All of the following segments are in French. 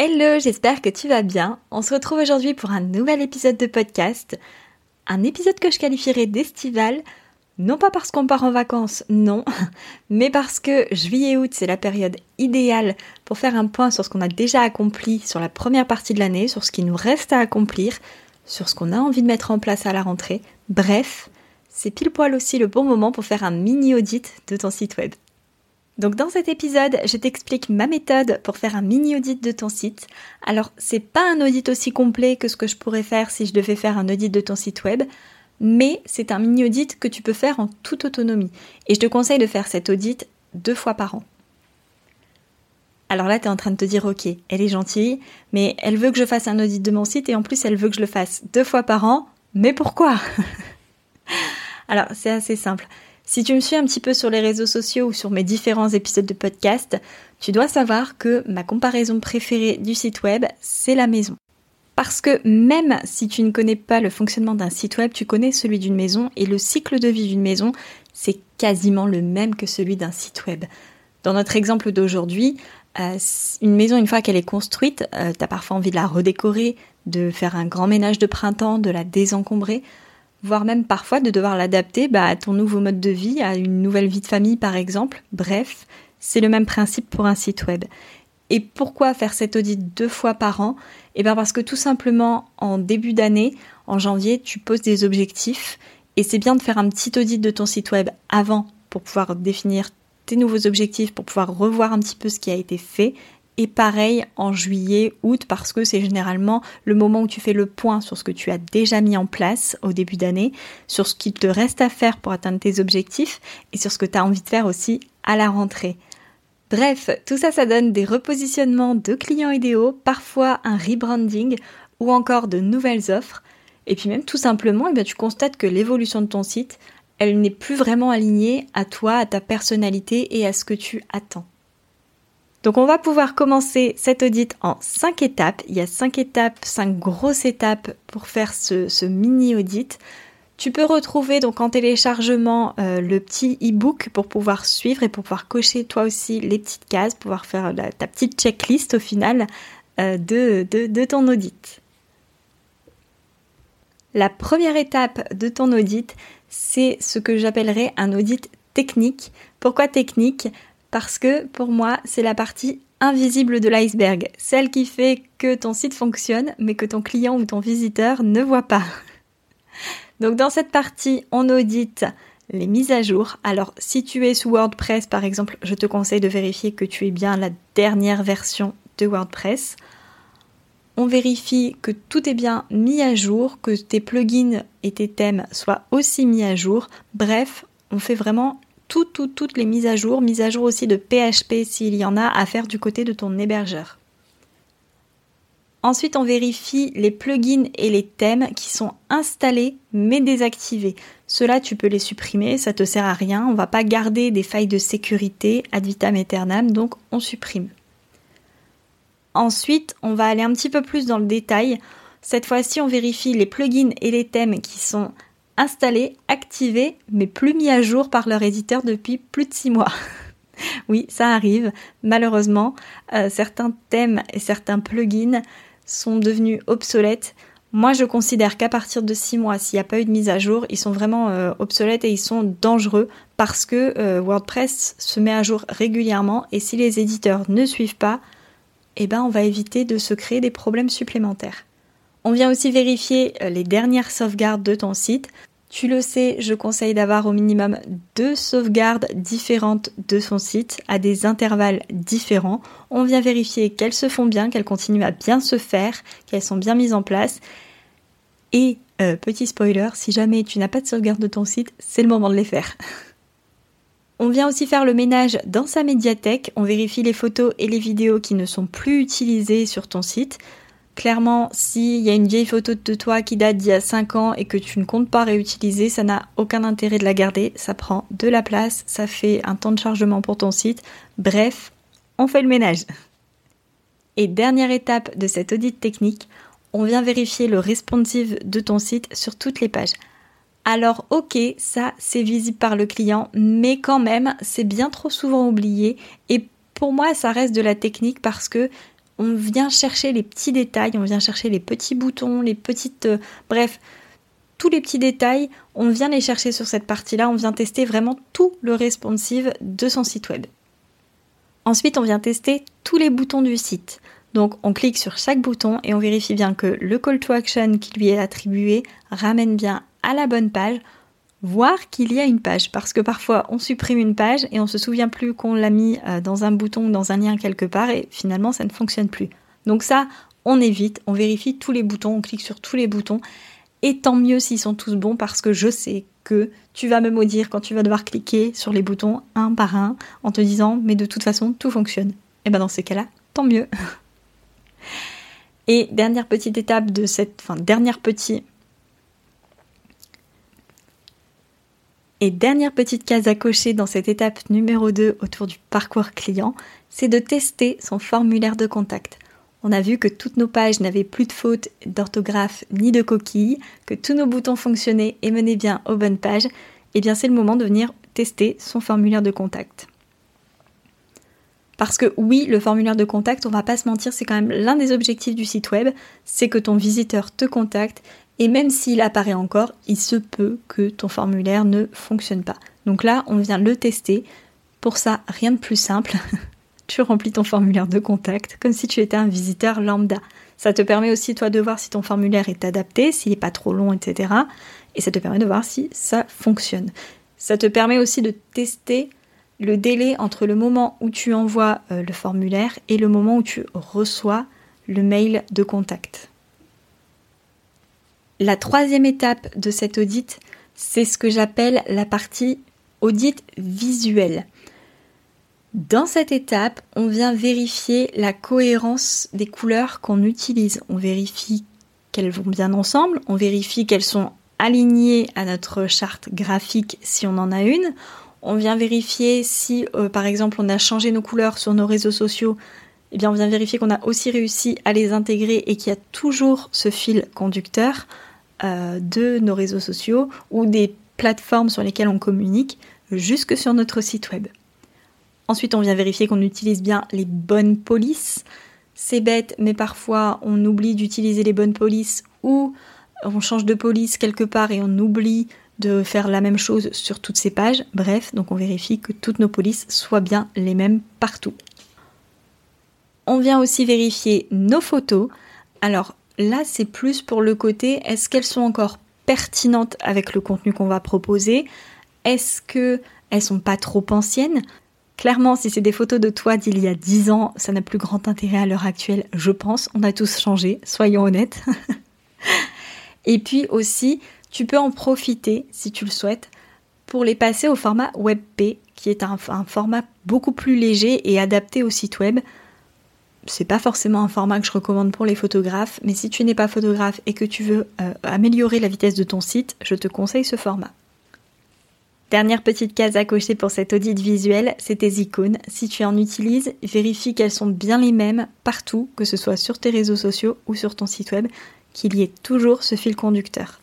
Hello, j'espère que tu vas bien. On se retrouve aujourd'hui pour un nouvel épisode de podcast. Un épisode que je qualifierais d'estival, non pas parce qu'on part en vacances, non, mais parce que juillet-août, c'est la période idéale pour faire un point sur ce qu'on a déjà accompli sur la première partie de l'année, sur ce qui nous reste à accomplir, sur ce qu'on a envie de mettre en place à la rentrée. Bref, c'est pile poil aussi le bon moment pour faire un mini audit de ton site web. Donc dans cet épisode, je t'explique ma méthode pour faire un mini audit de ton site. Alors c'est pas un audit aussi complet que ce que je pourrais faire si je devais faire un audit de ton site web, mais c'est un mini audit que tu peux faire en toute autonomie. Et je te conseille de faire cet audit deux fois par an. Alors là, tu es en train de te dire, ok, elle est gentille, mais elle veut que je fasse un audit de mon site et en plus elle veut que je le fasse deux fois par an. Mais pourquoi? Alors c'est assez simple. Si tu me suis un petit peu sur les réseaux sociaux ou sur mes différents épisodes de podcast, tu dois savoir que ma comparaison préférée du site web, c'est la maison. Parce que même si tu ne connais pas le fonctionnement d'un site web, tu connais celui d'une maison et le cycle de vie d'une maison, c'est quasiment le même que celui d'un site web. Dans notre exemple d'aujourd'hui, euh, une maison, une fois qu'elle est construite, euh, tu as parfois envie de la redécorer, de faire un grand ménage de printemps, de la désencombrer voire même parfois de devoir l'adapter bah, à ton nouveau mode de vie, à une nouvelle vie de famille par exemple. Bref, c'est le même principe pour un site web. Et pourquoi faire cet audit deux fois par an? Eh bien parce que tout simplement en début d'année, en janvier, tu poses des objectifs et c'est bien de faire un petit audit de ton site web avant pour pouvoir définir tes nouveaux objectifs, pour pouvoir revoir un petit peu ce qui a été fait et pareil en juillet, août, parce que c'est généralement le moment où tu fais le point sur ce que tu as déjà mis en place au début d'année, sur ce qu'il te reste à faire pour atteindre tes objectifs et sur ce que tu as envie de faire aussi à la rentrée. Bref, tout ça, ça donne des repositionnements de clients idéaux, parfois un rebranding ou encore de nouvelles offres. Et puis même tout simplement, eh bien, tu constates que l'évolution de ton site, elle n'est plus vraiment alignée à toi, à ta personnalité et à ce que tu attends. Donc on va pouvoir commencer cet audit en 5 étapes. Il y a 5 étapes, 5 grosses étapes pour faire ce, mini audit. Tu peux retrouver donc en téléchargement euh, le petit e-book pour pouvoir suivre et pour pouvoir cocher toi aussi les petites cases, pouvoir faire ta petite checklist au final euh, de, de ton audit. La première étape de ton audit, c'est ce que j'appellerais un audit technique. Pourquoi technique? Parce que pour moi, c'est la partie invisible de l'iceberg, celle qui fait que ton site fonctionne, mais que ton client ou ton visiteur ne voit pas. Donc dans cette partie, on audite les mises à jour. Alors si tu es sous WordPress par exemple, je te conseille de vérifier que tu es bien la dernière version de WordPress. On vérifie que tout est bien mis à jour, que tes plugins et tes thèmes soient aussi mis à jour. Bref, on fait vraiment toutes les mises à jour, mises à jour aussi de PHP s'il y en a à faire du côté de ton hébergeur. Ensuite, on vérifie les plugins et les thèmes qui sont installés mais désactivés. Cela, tu peux les supprimer, ça te sert à rien. On va pas garder des failles de sécurité ad vitam aeternam, donc on supprime. Ensuite, on va aller un petit peu plus dans le détail. Cette fois-ci, on vérifie les plugins et les thèmes qui sont installés, activés, mais plus mis à jour par leur éditeur depuis plus de six mois. oui, ça arrive. Malheureusement, euh, certains thèmes et certains plugins sont devenus obsolètes. Moi, je considère qu'à partir de six mois, s'il n'y a pas eu de mise à jour, ils sont vraiment euh, obsolètes et ils sont dangereux parce que euh, WordPress se met à jour régulièrement et si les éditeurs ne suivent pas, eh ben, on va éviter de se créer des problèmes supplémentaires. On vient aussi vérifier les dernières sauvegardes de ton site. Tu le sais, je conseille d'avoir au minimum deux sauvegardes différentes de son site à des intervalles différents. On vient vérifier qu'elles se font bien, qu'elles continuent à bien se faire, qu'elles sont bien mises en place. Et euh, petit spoiler, si jamais tu n'as pas de sauvegarde de ton site, c'est le moment de les faire. On vient aussi faire le ménage dans sa médiathèque, on vérifie les photos et les vidéos qui ne sont plus utilisées sur ton site. Clairement, s'il y a une vieille photo de toi qui date d'il y a 5 ans et que tu ne comptes pas réutiliser, ça n'a aucun intérêt de la garder, ça prend de la place, ça fait un temps de chargement pour ton site. Bref, on fait le ménage. Et dernière étape de cette audit technique, on vient vérifier le responsive de ton site sur toutes les pages. Alors ok, ça c'est visible par le client, mais quand même c'est bien trop souvent oublié et pour moi ça reste de la technique parce que on vient chercher les petits détails, on vient chercher les petits boutons, les petites... Euh, bref, tous les petits détails, on vient les chercher sur cette partie-là, on vient tester vraiment tout le responsive de son site web. Ensuite, on vient tester tous les boutons du site. Donc on clique sur chaque bouton et on vérifie bien que le call to action qui lui est attribué ramène bien à la bonne page, voire qu'il y a une page. Parce que parfois on supprime une page et on se souvient plus qu'on l'a mis euh, dans un bouton ou dans un lien quelque part et finalement ça ne fonctionne plus. Donc ça, on évite, on vérifie tous les boutons, on clique sur tous les boutons. Et tant mieux s'ils sont tous bons parce que je sais que tu vas me maudire quand tu vas devoir cliquer sur les boutons un par un en te disant mais de toute façon tout fonctionne. Et bien dans ces cas-là, tant mieux. Et dernière petite étape de cette, enfin dernière petite Et dernière petite case à cocher dans cette étape numéro 2 autour du parcours client, c'est de tester son formulaire de contact. On a vu que toutes nos pages n'avaient plus de fautes d'orthographe ni de coquilles, que tous nos boutons fonctionnaient et menaient bien aux bonnes pages. Et eh bien c'est le moment de venir tester son formulaire de contact. Parce que oui, le formulaire de contact, on va pas se mentir, c'est quand même l'un des objectifs du site web, c'est que ton visiteur te contacte et même s'il apparaît encore, il se peut que ton formulaire ne fonctionne pas. Donc là, on vient le tester. Pour ça, rien de plus simple. tu remplis ton formulaire de contact comme si tu étais un visiteur lambda. Ça te permet aussi, toi, de voir si ton formulaire est adapté, s'il n'est pas trop long, etc. Et ça te permet de voir si ça fonctionne. Ça te permet aussi de tester le délai entre le moment où tu envoies euh, le formulaire et le moment où tu reçois le mail de contact. La troisième étape de cet audit, c'est ce que j'appelle la partie audit visuel. Dans cette étape, on vient vérifier la cohérence des couleurs qu'on utilise. On vérifie qu'elles vont bien ensemble, on vérifie qu'elles sont alignées à notre charte graphique si on en a une. On vient vérifier si, euh, par exemple, on a changé nos couleurs sur nos réseaux sociaux. Eh bien, on vient vérifier qu'on a aussi réussi à les intégrer et qu'il y a toujours ce fil conducteur euh, de nos réseaux sociaux ou des plateformes sur lesquelles on communique jusque sur notre site web. Ensuite, on vient vérifier qu'on utilise bien les bonnes polices. C'est bête, mais parfois on oublie d'utiliser les bonnes polices ou on change de police quelque part et on oublie de faire la même chose sur toutes ces pages. Bref, donc on vérifie que toutes nos polices soient bien les mêmes partout. On vient aussi vérifier nos photos. Alors là, c'est plus pour le côté est-ce qu'elles sont encore pertinentes avec le contenu qu'on va proposer? Est-ce que elles sont pas trop anciennes? Clairement, si c'est des photos de toi d'il y a 10 ans, ça n'a plus grand intérêt à l'heure actuelle, je pense. On a tous changé, soyons honnêtes. Et puis aussi, tu peux en profiter, si tu le souhaites, pour les passer au format WebP, qui est un, format beaucoup plus léger et adapté au site web. C'est pas forcément un format que je recommande pour les photographes, mais si tu n'es pas photographe et que tu veux euh, améliorer la vitesse de ton site, je te conseille ce format. Dernière petite case à cocher pour cet audit visuel, c'est tes icônes. Si tu en utilises, vérifie qu'elles sont bien les mêmes partout, que ce soit sur tes réseaux sociaux ou sur ton site web, qu'il y ait toujours ce fil conducteur.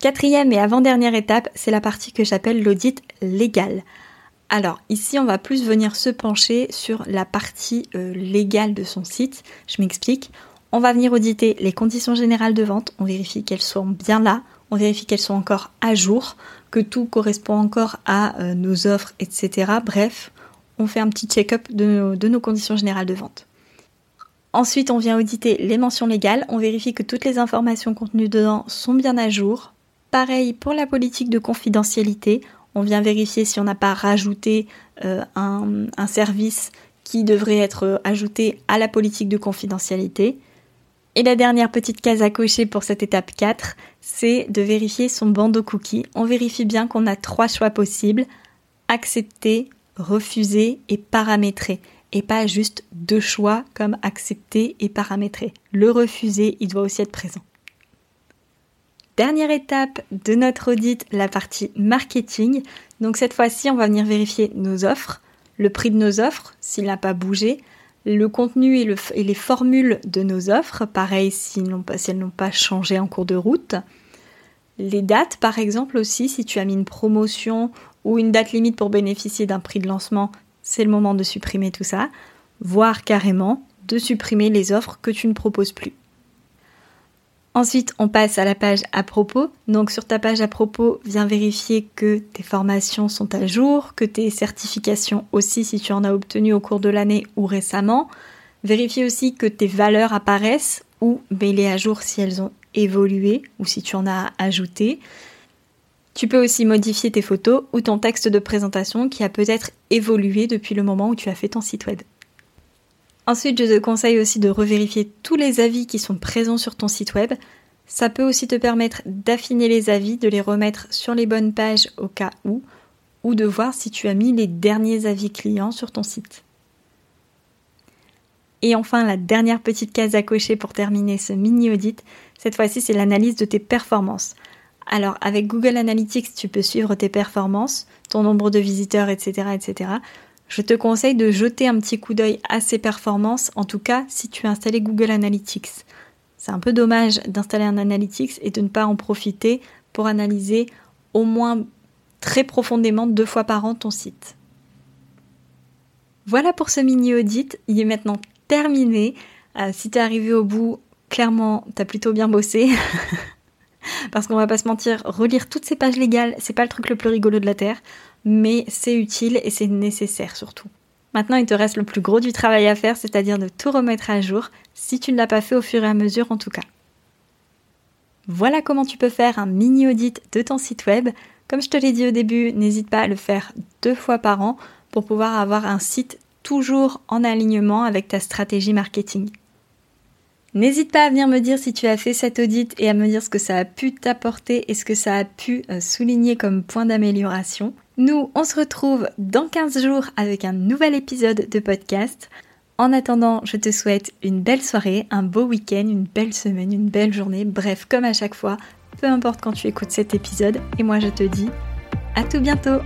Quatrième et avant-dernière étape, c'est la partie que j'appelle l'audit légal. Alors ici, on va plus venir se pencher sur la partie euh, légale de son site. Je m'explique. On va venir auditer les conditions générales de vente, on vérifie qu'elles sont bien là, on vérifie qu'elles sont encore à jour, que tout correspond encore à euh, nos offres, etc. Bref, on fait un petit check-up de nos conditions générales de vente. Ensuite, on vient auditer les mentions légales, on vérifie que toutes les informations contenues dedans sont bien à jour, Pareil pour la politique de confidentialité, on vient vérifier si on n'a pas rajouté euh, un, service qui devrait être ajouté à la politique de confidentialité. Et la dernière petite case à cocher pour cette étape 4, c'est de vérifier son bandeau cookie. On vérifie bien qu'on a trois choix possibles. accepter, refuser et paramétrer. Et pas juste deux choix comme accepter et paramétrer. Le refuser, il doit aussi être présent. Dernière étape de notre audit, la partie marketing. Donc cette fois-ci, on va venir vérifier nos offres, le prix de nos offres, s'il n'a pas bougé, le contenu et, les formules de nos offres, pareil si elles n'ont pas changé en cours de route. Les dates, par exemple aussi, si tu as mis une promotion ou une date limite pour bénéficier d'un prix de lancement, c'est le moment de supprimer tout ça, voire carrément de supprimer les offres que tu ne proposes plus. Ensuite, on passe à la page à propos. Donc sur ta page à propos, viens vérifier que tes formations sont à jour, que tes certifications aussi si tu en as obtenu au cours de l'année ou récemment. Vérifie aussi que tes valeurs apparaissent ou mets-les à jour si elles ont évolué ou si tu en as ajouté. Tu peux aussi modifier tes photos ou ton texte de présentation qui a peut-être évolué depuis le moment où tu as fait ton site web. Ensuite, je te conseille aussi de revérifier tous les avis qui sont présents sur ton site web. Ça peut aussi te permettre d'affiner les avis, de les remettre sur les bonnes pages au cas où, ou de voir si tu as mis les derniers avis clients sur ton site. Et enfin, la dernière petite case à cocher pour terminer ce mini audit, cette fois-ci c'est l'analyse de tes performances. Alors avec Google Analytics, tu peux suivre tes performances, ton nombre de visiteurs, etc. etc. Je te conseille de jeter un petit coup d'œil à ces performances, en tout cas si tu as installé Google Analytics. C'est un peu dommage d'installer un Analytics et de ne pas en profiter pour analyser au moins très profondément deux fois par an ton site. Voilà pour ce mini audit, il est maintenant terminé. Euh, si tu es arrivé au bout, clairement, tu as plutôt bien bossé. Parce qu'on va pas se mentir, relire toutes ces pages légales, c'est pas le truc le plus rigolo de la Terre mais c'est utile et c'est nécessaire surtout. Maintenant, il te reste le plus gros du travail à faire, c'est-à-dire de tout remettre à jour, si tu ne l'as pas fait au fur et à mesure en tout cas. Voilà comment tu peux faire un mini audit de ton site web. Comme je te l'ai dit au début, n'hésite pas à le faire deux fois par an pour pouvoir avoir un site toujours en alignement avec ta stratégie marketing. N'hésite pas à venir me dire si tu as fait cet audit et à me dire ce que ça a pu t'apporter et ce que ça a pu euh, souligner comme point d'amélioration. Nous, on se retrouve dans 15 jours avec un nouvel épisode de podcast. En attendant, je te souhaite une belle soirée, un beau week-end, une belle semaine, une belle journée, bref, comme à chaque fois, peu importe quand tu écoutes cet épisode. Et moi, je te dis à tout bientôt